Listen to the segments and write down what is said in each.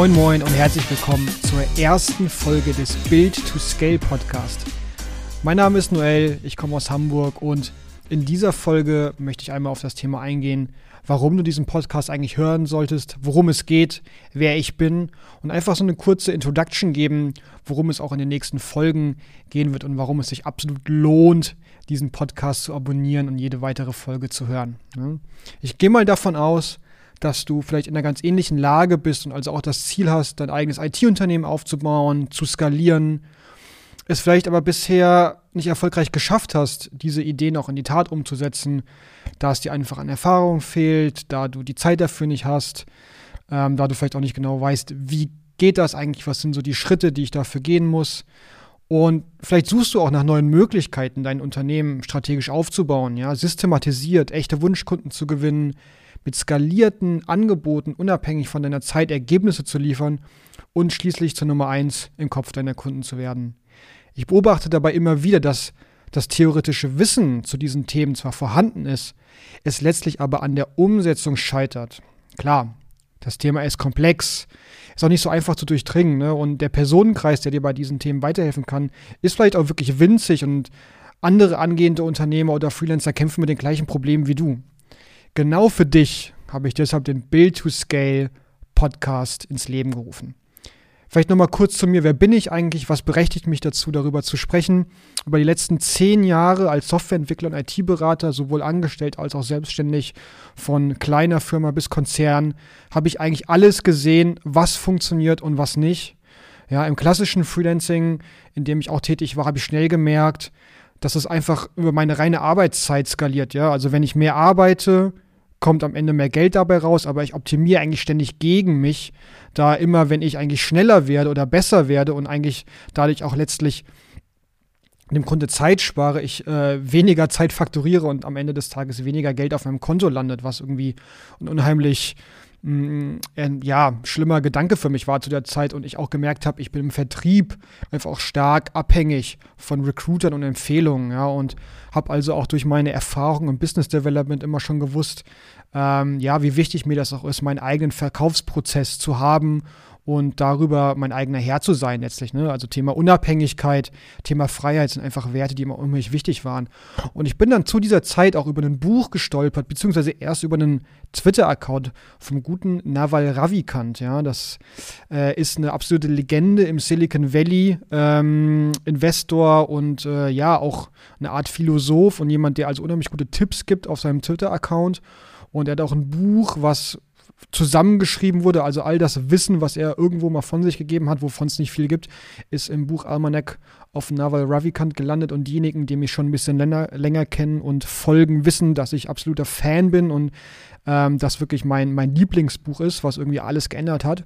Moin Moin und herzlich willkommen zur ersten Folge des Build to Scale Podcast. Mein Name ist Noel, ich komme aus Hamburg und in dieser Folge möchte ich einmal auf das Thema eingehen, warum du diesen Podcast eigentlich hören solltest, worum es geht, wer ich bin und einfach so eine kurze Introduction geben, worum es auch in den nächsten Folgen gehen wird und warum es sich absolut lohnt, diesen Podcast zu abonnieren und jede weitere Folge zu hören. Ich gehe mal davon aus, dass du vielleicht in einer ganz ähnlichen Lage bist und also auch das Ziel hast, dein eigenes IT-Unternehmen aufzubauen, zu skalieren, es vielleicht aber bisher nicht erfolgreich geschafft hast, diese Ideen auch in die Tat umzusetzen, da es dir einfach an Erfahrung fehlt, da du die Zeit dafür nicht hast, ähm, da du vielleicht auch nicht genau weißt, wie geht das eigentlich, was sind so die Schritte, die ich dafür gehen muss. Und vielleicht suchst du auch nach neuen Möglichkeiten, dein Unternehmen strategisch aufzubauen, ja, systematisiert, echte Wunschkunden zu gewinnen, mit skalierten Angeboten unabhängig von deiner Zeit Ergebnisse zu liefern und schließlich zur Nummer eins im Kopf deiner Kunden zu werden. Ich beobachte dabei immer wieder, dass das theoretische Wissen zu diesen Themen zwar vorhanden ist, es letztlich aber an der Umsetzung scheitert. Klar, das Thema ist komplex, ist auch nicht so einfach zu durchdringen. Ne? Und der Personenkreis, der dir bei diesen Themen weiterhelfen kann, ist vielleicht auch wirklich winzig und andere angehende Unternehmer oder Freelancer kämpfen mit den gleichen Problemen wie du. Genau für dich habe ich deshalb den Build to Scale Podcast ins Leben gerufen. Vielleicht nochmal kurz zu mir, wer bin ich eigentlich? Was berechtigt mich dazu, darüber zu sprechen? Über die letzten zehn Jahre als Softwareentwickler und IT-Berater, sowohl angestellt als auch selbstständig, von kleiner Firma bis Konzern, habe ich eigentlich alles gesehen, was funktioniert und was nicht. Ja, im klassischen Freelancing, in dem ich auch tätig war, habe ich schnell gemerkt, dass es einfach über meine reine Arbeitszeit skaliert. Ja, also wenn ich mehr arbeite, kommt am Ende mehr Geld dabei raus, aber ich optimiere eigentlich ständig gegen mich, da immer, wenn ich eigentlich schneller werde oder besser werde und eigentlich dadurch auch letztlich dem Kunde Zeit spare, ich äh, weniger Zeit fakturiere und am Ende des Tages weniger Geld auf meinem Konto landet, was irgendwie ein unheimlich ein ja, schlimmer Gedanke für mich war zu der Zeit und ich auch gemerkt habe, ich bin im Vertrieb einfach auch stark abhängig von Recruitern und Empfehlungen, ja, und habe also auch durch meine Erfahrung im Business Development immer schon gewusst, ähm, ja, wie wichtig mir das auch ist, meinen eigenen Verkaufsprozess zu haben und darüber mein eigener Herr zu sein letztlich. Ne? Also Thema Unabhängigkeit, Thema Freiheit sind einfach Werte, die immer unheimlich wichtig waren. Und ich bin dann zu dieser Zeit auch über ein Buch gestolpert, beziehungsweise erst über einen Twitter-Account vom guten Naval Ravikant. Ja? Das äh, ist eine absolute Legende im Silicon Valley, ähm, Investor und äh, ja auch eine Art Philosoph und jemand, der also unheimlich gute Tipps gibt auf seinem Twitter-Account. Und er hat auch ein Buch, was zusammengeschrieben wurde. Also all das Wissen, was er irgendwo mal von sich gegeben hat, wovon es nicht viel gibt, ist im Buch Almanac auf Naval Ravikant gelandet. Und diejenigen, die mich schon ein bisschen länger, länger kennen und folgen, wissen, dass ich absoluter Fan bin und ähm, das wirklich mein, mein Lieblingsbuch ist, was irgendwie alles geändert hat.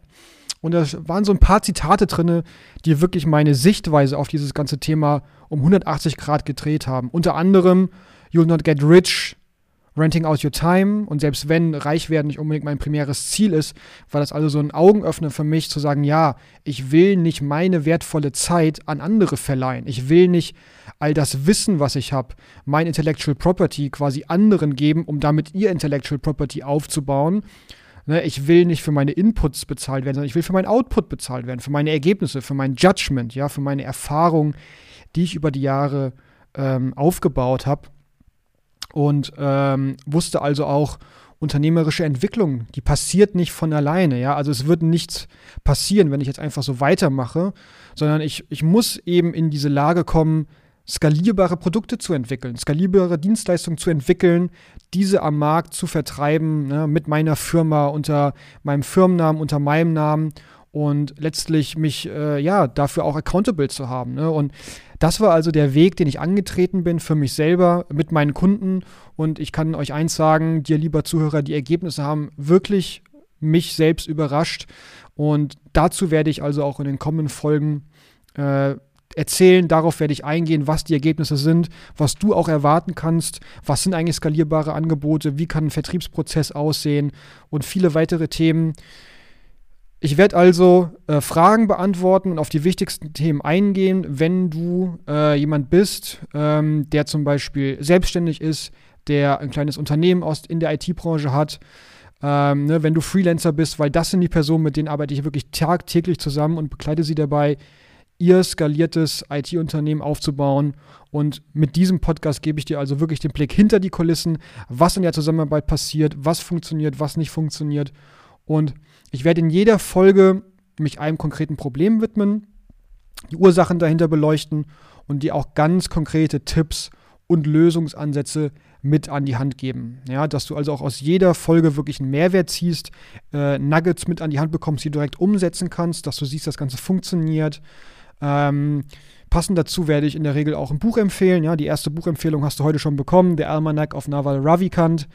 Und da waren so ein paar Zitate drin, die wirklich meine Sichtweise auf dieses ganze Thema um 180 Grad gedreht haben. Unter anderem, You'll not get rich Renting Out Your Time und selbst wenn reich werden nicht unbedingt mein primäres Ziel ist, war das also so ein Augenöffner für mich zu sagen, ja, ich will nicht meine wertvolle Zeit an andere verleihen. Ich will nicht all das Wissen, was ich habe, mein Intellectual Property quasi anderen geben, um damit ihr Intellectual Property aufzubauen. Ne, ich will nicht für meine Inputs bezahlt werden, sondern ich will für meinen Output bezahlt werden, für meine Ergebnisse, für mein Judgment, ja, für meine Erfahrung, die ich über die Jahre ähm, aufgebaut habe und ähm, wusste also auch, unternehmerische Entwicklung, die passiert nicht von alleine, ja. Also es wird nichts passieren, wenn ich jetzt einfach so weitermache, sondern ich, ich muss eben in diese Lage kommen, skalierbare Produkte zu entwickeln, skalierbare Dienstleistungen zu entwickeln, diese am Markt zu vertreiben, ne, mit meiner Firma, unter meinem Firmennamen, unter meinem Namen und letztlich mich äh, ja dafür auch accountable zu haben. Ne? Und das war also der Weg, den ich angetreten bin für mich selber mit meinen Kunden. Und ich kann euch eins sagen, dir lieber Zuhörer, die Ergebnisse haben wirklich mich selbst überrascht. Und dazu werde ich also auch in den kommenden Folgen äh, erzählen, darauf werde ich eingehen, was die Ergebnisse sind, was du auch erwarten kannst, was sind eigentlich skalierbare Angebote, wie kann ein Vertriebsprozess aussehen und viele weitere Themen. Ich werde also äh, Fragen beantworten und auf die wichtigsten Themen eingehen, wenn du äh, jemand bist, ähm, der zum Beispiel selbstständig ist, der ein kleines Unternehmen aus, in der IT-Branche hat, ähm, ne, wenn du Freelancer bist, weil das sind die Personen, mit denen arbeite ich wirklich tagtäglich zusammen und begleite sie dabei, ihr skaliertes IT-Unternehmen aufzubauen. Und mit diesem Podcast gebe ich dir also wirklich den Blick hinter die Kulissen, was in der Zusammenarbeit passiert, was funktioniert, was nicht funktioniert. Und ich werde in jeder Folge mich einem konkreten Problem widmen, die Ursachen dahinter beleuchten und dir auch ganz konkrete Tipps und Lösungsansätze mit an die Hand geben. Ja, dass du also auch aus jeder Folge wirklich einen Mehrwert ziehst, äh, Nuggets mit an die Hand bekommst, die du direkt umsetzen kannst, dass du siehst, das Ganze funktioniert. Ähm, passend dazu werde ich in der Regel auch ein Buch empfehlen. Ja, die erste Buchempfehlung hast du heute schon bekommen, der Almanac of Naval Ravikant.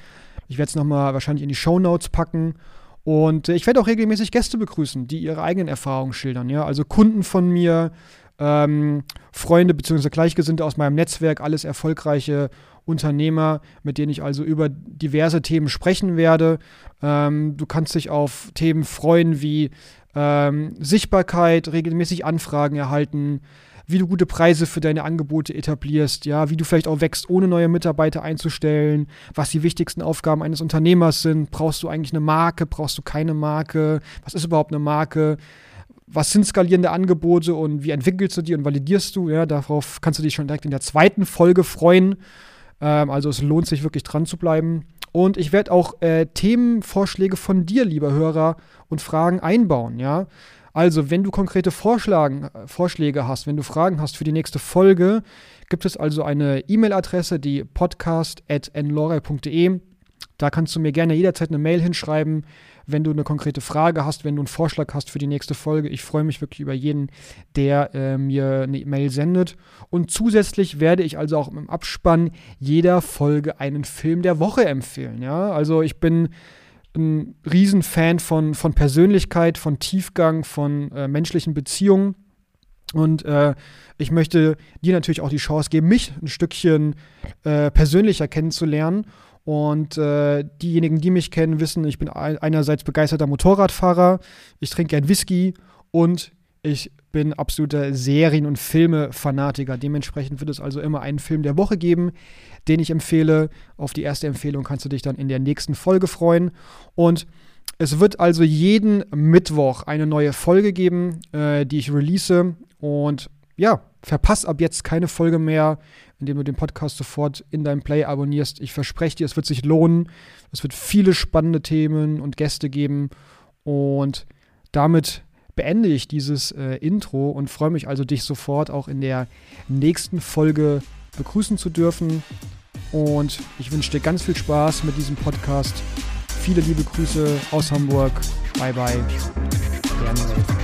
Ich werde es nochmal wahrscheinlich in die Show Notes packen. Und ich werde auch regelmäßig Gäste begrüßen, die ihre eigenen Erfahrungen schildern. Ja? Also Kunden von mir, ähm, Freunde bzw. Gleichgesinnte aus meinem Netzwerk, alles erfolgreiche Unternehmer, mit denen ich also über diverse Themen sprechen werde. Ähm, du kannst dich auf Themen freuen wie ähm, Sichtbarkeit, regelmäßig Anfragen erhalten, wie du gute Preise für deine Angebote etablierst, ja, wie du vielleicht auch wächst, ohne neue Mitarbeiter einzustellen, was die wichtigsten Aufgaben eines Unternehmers sind. Brauchst du eigentlich eine Marke? Brauchst du keine Marke? Was ist überhaupt eine Marke? Was sind skalierende Angebote und wie entwickelst du die und validierst du? Ja, darauf kannst du dich schon direkt in der zweiten Folge freuen. Ähm, also es lohnt sich wirklich dran zu bleiben. Und ich werde auch äh, Themenvorschläge von dir, lieber Hörer, und Fragen einbauen, ja. Also, wenn du konkrete Vorschlagen, äh, Vorschläge hast, wenn du Fragen hast für die nächste Folge, gibt es also eine E-Mail-Adresse, die podcast.nlore.de. Da kannst du mir gerne jederzeit eine Mail hinschreiben, wenn du eine konkrete Frage hast, wenn du einen Vorschlag hast für die nächste Folge. Ich freue mich wirklich über jeden, der äh, mir eine Mail sendet. Und zusätzlich werde ich also auch im Abspann jeder Folge einen Film der Woche empfehlen. Ja, also ich bin ein Riesenfan von, von Persönlichkeit, von Tiefgang, von äh, menschlichen Beziehungen. Und äh, ich möchte dir natürlich auch die Chance geben, mich ein Stückchen äh, persönlicher kennenzulernen. Und äh, diejenigen, die mich kennen, wissen, ich bin einerseits begeisterter Motorradfahrer, ich trinke gern Whisky und ich bin absoluter Serien- und Filme-Fanatiker. Dementsprechend wird es also immer einen Film der Woche geben, den ich empfehle. Auf die erste Empfehlung kannst du dich dann in der nächsten Folge freuen. Und es wird also jeden Mittwoch eine neue Folge geben, äh, die ich release. Und ja, verpass ab jetzt keine Folge mehr, indem du den Podcast sofort in deinem Play abonnierst. Ich verspreche dir, es wird sich lohnen. Es wird viele spannende Themen und Gäste geben. Und damit beende ich dieses äh, Intro und freue mich also, dich sofort auch in der nächsten Folge begrüßen zu dürfen. Und ich wünsche dir ganz viel Spaß mit diesem Podcast. Viele liebe Grüße aus Hamburg. Bye bye. Gerne.